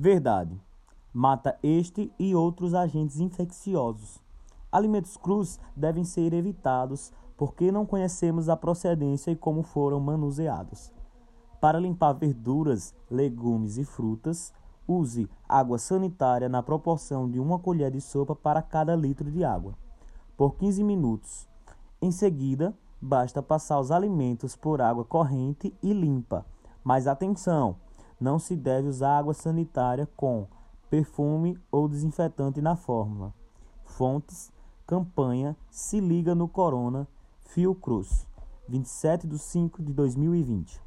Verdade. Mata este e outros agentes infecciosos. Alimentos crus devem ser evitados porque não conhecemos a procedência e como foram manuseados. Para limpar verduras, legumes e frutas, use água sanitária na proporção de uma colher de sopa para cada litro de água, por 15 minutos. Em seguida, basta passar os alimentos por água corrente e limpa. Mas atenção, não se deve usar água sanitária com perfume ou desinfetante na fórmula. Fontes, campanha Se Liga no Corona, Fiocruz, 27 de 5 de 2020.